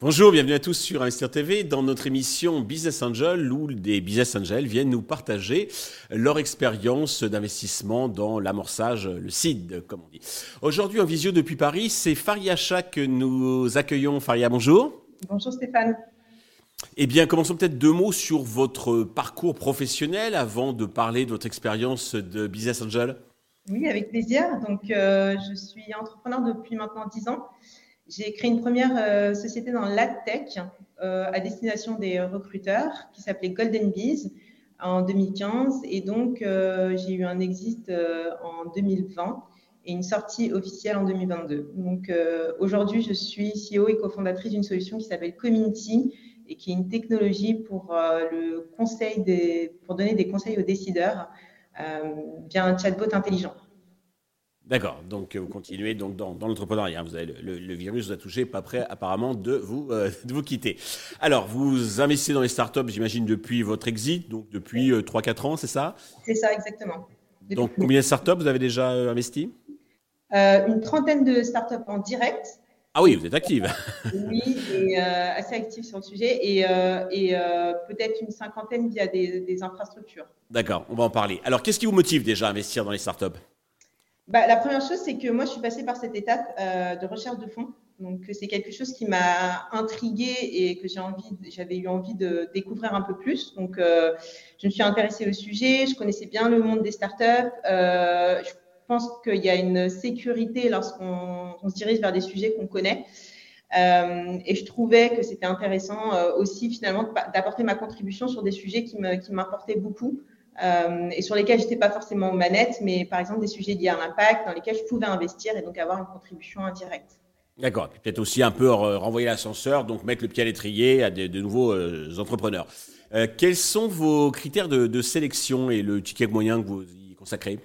Bonjour, bienvenue à tous sur Investir TV dans notre émission Business Angel où des business angels viennent nous partager leur expérience d'investissement dans l'amorçage, le CID comme on dit. Aujourd'hui en visio depuis Paris, c'est Faria Chak que nous accueillons. Faria, bonjour. Bonjour Stéphane. Eh bien, commençons peut-être deux mots sur votre parcours professionnel avant de parler de votre expérience de business angel. Oui, avec plaisir. Donc, euh, je suis entrepreneur depuis maintenant dix ans. J'ai créé une première euh, société dans l'AdTech euh, à destination des recruteurs qui s'appelait Golden Bees en 2015. Et donc, j'ai eu un exit en 2020 et une sortie officielle en 2022. Donc, aujourd'hui, je suis CEO et cofondatrice d'une solution qui s'appelle Community et qui est une technologie pour le conseil des, pour donner des conseils aux décideurs via un chatbot intelligent. D'accord, donc euh, vous continuez donc dans, l'entrepreneuriat. Vous avez le, virus vous a touché, pas prêt apparemment de vous euh, de vous quitter. Alors, vous investissez dans les startups, j'imagine depuis votre exit, donc depuis 3-4 euh, ans, c'est ça? C'est ça exactement. donc combien de startups vous avez déjà investi Une trentaine de startups en direct. Ah oui, vous êtes active. oui, et assez active sur le sujet, et, et peut-être une cinquantaine via des, des infrastructures. D'accord, on va en parler. Alors, qu'est-ce qui vous motive déjà à investir dans les startups? Bah, La première chose, c'est que moi, je suis passée par cette étape euh, de recherche de fonds. Donc, c'est quelque chose qui m'a intriguée et que j'ai envie, j'avais eu envie de découvrir un peu plus. Donc, euh, je me suis intéressée au sujet. Je connaissais bien le monde des startups. Euh, je pense qu'il y a une sécurité lorsqu'on se dirige vers des sujets qu'on connaît. Euh, et je trouvais que c'était intéressant euh, aussi finalement d'apporter ma contribution sur des sujets qui m'importaient beaucoup. Euh, et sur lesquels je n'étais pas forcément manette, mais par exemple des sujets liés à l'impact dans lesquels je pouvais investir et donc avoir une contribution indirecte. D'accord. Peut-être aussi un peu renvoyer l'ascenseur, donc mettre le pied à l'étrier à de, nouveaux entrepreneurs. Quels sont vos critères de, sélection et le ticket moyen que vous y consacrez?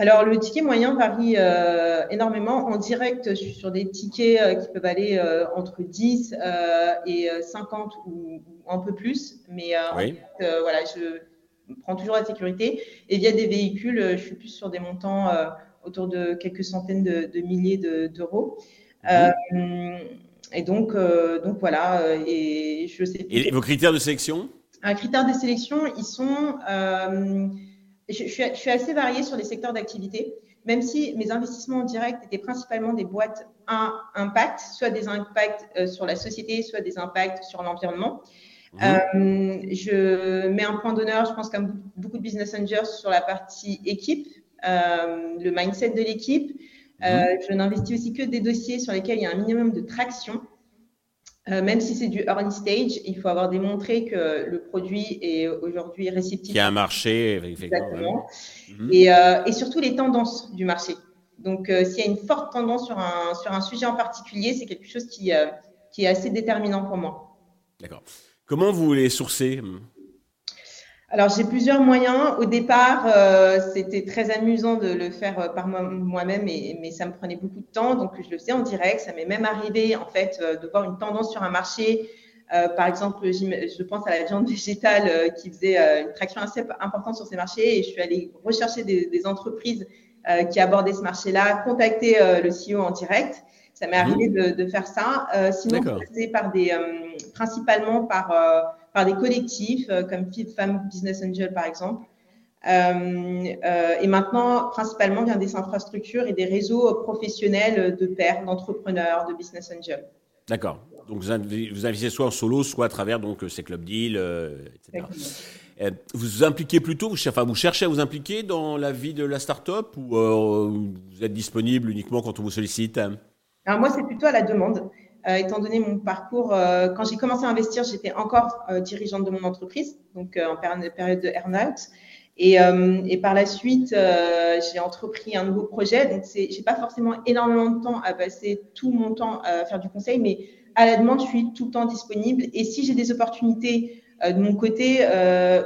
Alors, le ticket moyen varie énormément. En direct, je suis sur des tickets qui peuvent aller entre 10 et 50 ou, un peu plus. Mais oui. voilà, je, prend toujours la sécurité. Et via des véhicules, euh, je suis plus sur des montants euh, autour de quelques centaines de, milliers d'euros. Euh, et donc, donc voilà. Et je sais. Et vos critères de sélection? Un critère de sélection, ils sont. Je, suis, je, suis, assez variée sur les secteurs d'activité, même si mes investissements en direct étaient principalement des boîtes à impact, soit des impacts sur la société, soit des impacts sur l'environnement. Mhm. Euh, je mets un point d'honneur, je pense, comme beaucoup de business angels, sur la partie équipe, euh, le mindset de l'équipe. Euh, mhm. je n'investis aussi que des dossiers sur lesquels il y a un minimum de traction. Même si c'est du early stage, il faut avoir démontré que le produit est aujourd'hui réceptif. Il y a un marché, Exactement. Mhm. Et, surtout les tendances du marché. Donc, s'il y a une forte tendance sur un, sur un sujet en particulier, c'est quelque chose qui, qui est assez déterminant pour moi. D'accord. Comment vous les sourcez? Alors, j'ai plusieurs moyens. Au départ, euh, c'était très amusant de le faire euh, par moi-même, mais ça me prenait beaucoup de temps. Donc, je le faisais en direct. Ça m'est même arrivé, en fait, euh, de voir une tendance sur un marché. par exemple, je pense à la viande végétale qui faisait une traction assez importante sur ces marchés. Et je suis allée rechercher des, entreprises qui abordaient ce marché-là, contacter le CEO en direct. Ça m'est arrivé mhm. de, faire ça. sinon, c'est par des, principalement par par des collectifs euh, comme Fit Femme Business Angel par exemple. Euh, euh, et maintenant, principalement via des infrastructures et des réseaux professionnels de pairs, d'entrepreneurs, de business angels. D'accord. Donc vous, investissez soit en solo, soit à travers donc ces club deals, etc. Vous vous impliquez plutôt, vous, enfin, vous cherchez à vous impliquer dans la vie de la start-up ou vous êtes disponible uniquement quand on vous sollicite Alors moi, c'est plutôt à la demande. Euh, étant donné mon parcours, euh, quand j'ai commencé à investir, j'étais encore euh, dirigeante de mon entreprise, donc en période de earn-out. Et, et, par la suite, j'ai entrepris un nouveau projet. Donc, j'ai pas forcément énormément de temps à passer tout mon temps à faire du conseil, mais à la demande, je suis tout le temps disponible. Et si j'ai des opportunités de mon côté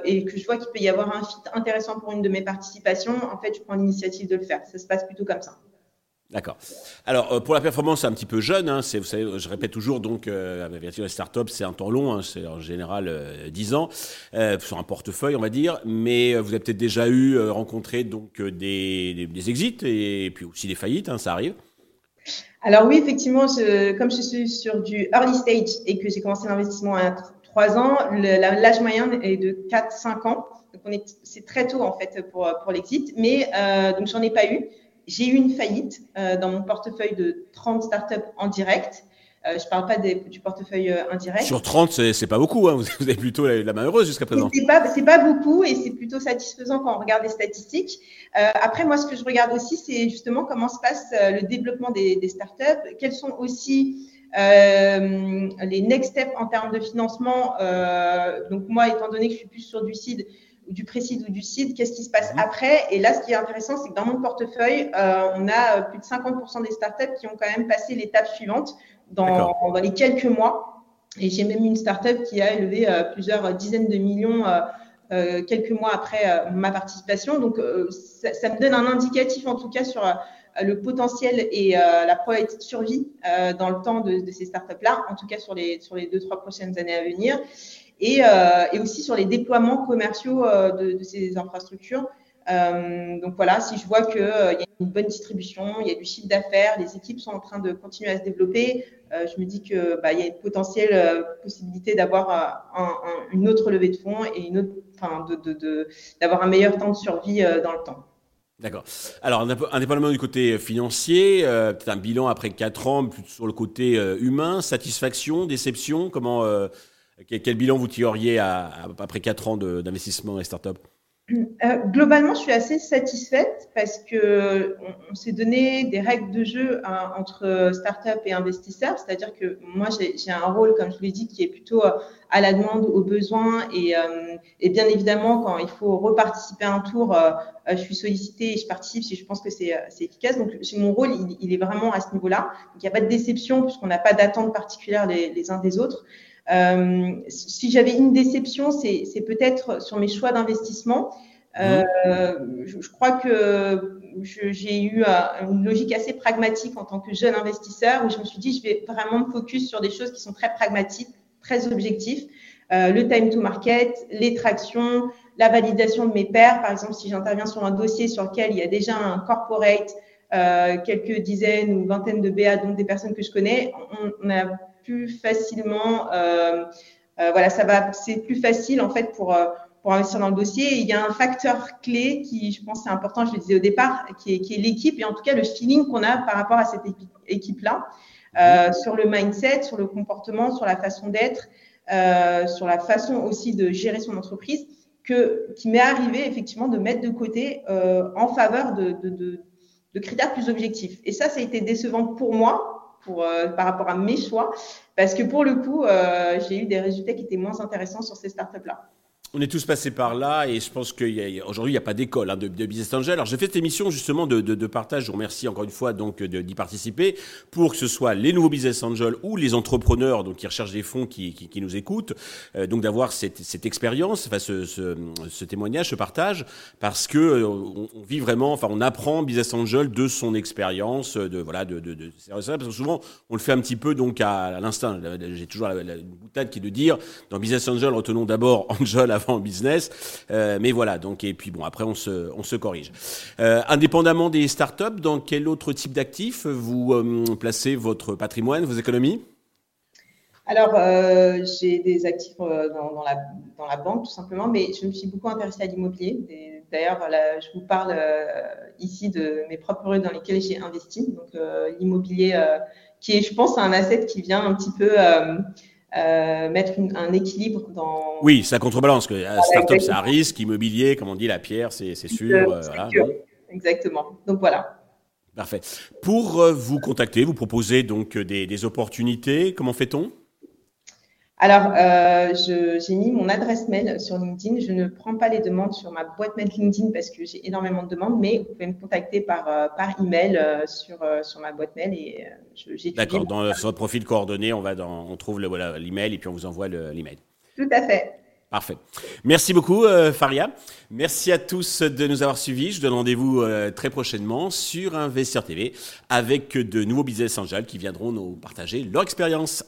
et que je vois qu'il peut y avoir un fit intéressant pour une de mes participations, en fait, je prends l'initiative de le faire. Ça se passe plutôt comme ça. D'accord. Alors euh, pour la performance, c'est un petit peu jeune. Hein, vous savez, je répète toujours donc euh, avec les startups, c'est un temps long. Hein, c'est en général euh, 10 ans euh, sur un portefeuille, on va dire. Mais vous avez peut-être déjà eu rencontré donc des, des, exits et, puis aussi des faillites. Hein, ça arrive. Alors oui, effectivement, comme je suis sur du early stage et que j'ai commencé l'investissement à 3 ans, l'âge moyen est de 4-5 ans. Donc c'est très tôt en fait pour, pour l'exit. Mais donc j'en ai pas eu. J'ai eu une faillite euh, dans mon portefeuille de 30 startups en direct. Euh, je ne parle pas du portefeuille euh, indirect. Sur 30, c'est pas beaucoup. Hein. Vous avez plutôt la, main heureuse jusqu'à présent. C'est pas, pas beaucoup et c'est plutôt satisfaisant quand on regarde les statistiques. Euh, après, moi, ce que je regarde aussi, c'est justement comment se passe euh, le développement des, des startups. Quels sont aussi euh, les next steps en termes de financement. donc moi, étant donné que je suis plus sur du seed, du précide ou du CID, qu'est-ce qui se passe mhm. après Et là, ce qui est intéressant, c'est que dans mon portefeuille, euh, on a euh, plus de 50% des startups qui ont quand même passé l'étape suivante dans, dans, les quelques mois. Et j'ai même une startup qui a élevé euh, plusieurs dizaines de millions quelques mois après ma participation. Donc, ça, ça, me donne un indicatif, en tout cas, sur le potentiel et la probabilité de survie dans le temps de, de ces startups-là, en tout cas sur les, sur les deux, trois prochaines années à venir et, euh, et aussi sur les déploiements commerciaux euh, de, ces infrastructures. Euh, donc voilà, si je vois qu'il y a une bonne distribution, il y a du chiffre d'affaires, les équipes sont en train de continuer à se développer, je me dis que bah, y a une potentielle possibilité d'avoir un, un, une autre levée de fonds et d'avoir un meilleur temps de survie dans le temps. D'accord. Alors, indépendamment du côté financier, peut-être un bilan après 4 ans, plus sur le côté humain, satisfaction, déception, comment quel bilan vous tireriez après 4 ans d'investissement dans les startups euh, globalement, je suis assez satisfaite parce que on, s'est donné des règles de jeu hein, entre startups et investisseurs. C'est-à-dire que moi, j'ai un rôle, comme je vous l'ai dit, qui est plutôt euh, à la demande, aux besoins. Et, euh, et bien évidemment, quand il faut reparticiper à un tour, je suis sollicitée et je participe si je pense que c'est efficace. Donc, mon rôle, il, est vraiment à ce niveau-là. il n'y a pas de déception puisqu'on n'a pas d'attente particulière les uns des autres. Euh, si j'avais une déception, c'est peut-être sur mes choix d'investissement. Euh, mhm. je, je, crois que j'ai eu euh, une logique assez pragmatique en tant que jeune investisseur où je me suis dit je vais vraiment me focus sur des choses qui sont très pragmatiques, très objectifs. Euh, le time to market, les tractions, la validation de mes pairs. Par exemple, si j'interviens sur un dossier sur lequel il y a déjà un corporate, euh, quelques dizaines ou vingtaines de BA, donc des personnes que je connais, on, on a plus facilement. Euh, euh, voilà, ça va, c'est plus facile en fait pour euh, pour investir dans le dossier. il y a un facteur clé qui, je pense, c'est important, je le disais au départ, qui est, qui est l'équipe et en tout cas le feeling qu'on a par rapport à cette équipe-là, euh, sur le mindset, sur le comportement, sur la façon d'être, euh, sur la façon aussi de gérer son entreprise, que, qui m'est arrivé effectivement de mettre de côté euh, en faveur de, de, de, de critères plus objectifs. Et ça, ça a été décevant pour moi pour, euh, par rapport à mes choix, parce que pour le coup, euh, j'ai eu des résultats qui étaient moins intéressants sur ces startups-là. On est tous passés par là et je pense qu'aujourd'hui, il n'y a pas d'école hein, de, de, business angel. Alors, j'ai fait cette émission justement de, de, de, partage. Je vous remercie encore une fois donc d'y participer pour que ce soit les nouveaux business angels ou les entrepreneurs donc qui recherchent des fonds qui, qui, qui nous écoutent. Euh, donc d'avoir cette, cette expérience, enfin ce, ce, ce, témoignage, ce partage, parce que euh, on, vit vraiment, enfin on apprend business angel de son expérience, de voilà, de, de, parce que souvent on le fait un petit peu donc à, à l'instinct. J'ai toujours la, la, boutade qui est de dire dans business angel retenons d'abord angel avant en business. Euh, mais voilà, donc, et puis bon, après, on se, corrige. Euh, indépendamment des startups, dans quel autre type d'actifs vous euh, placez votre patrimoine, vos économies? Alors, j'ai des actifs dans, la, banque, tout simplement, mais je me suis beaucoup intéressée à l'immobilier. D'ailleurs, je vous parle ici de mes propres rues dans lesquelles j'ai investi. Donc, l'immobilier, qui est, je pense, un asset qui vient un petit peu euh, mettre un équilibre dans. Oui, ça contrebalance. Que voilà, startup, c'est un risque. Immobilier, comme on dit, la pierre, c'est sûr. Euh, voilà. Exactement. Donc voilà. Parfait. Pour euh, vous contacter, vous proposez donc des, des opportunités. Comment fait-on? Alors, euh, j'ai mis mon adresse mail sur LinkedIn. Je ne prends pas les demandes sur ma boîte mail LinkedIn parce que j'ai énormément de demandes, mais vous pouvez me contacter par, euh, par email euh, sur, euh, sur ma boîte mail et j'ai D'accord, dans sur votre profil coordonné, on, va dans, on trouve l'email voilà, et puis on vous envoie l'email. Tout à fait. Parfait. Merci beaucoup, Faria. Merci à tous de nous avoir suivis. Je donne rendez-vous très prochainement sur Investir TV avec de nouveaux business angels qui viendront nous partager leur expérience.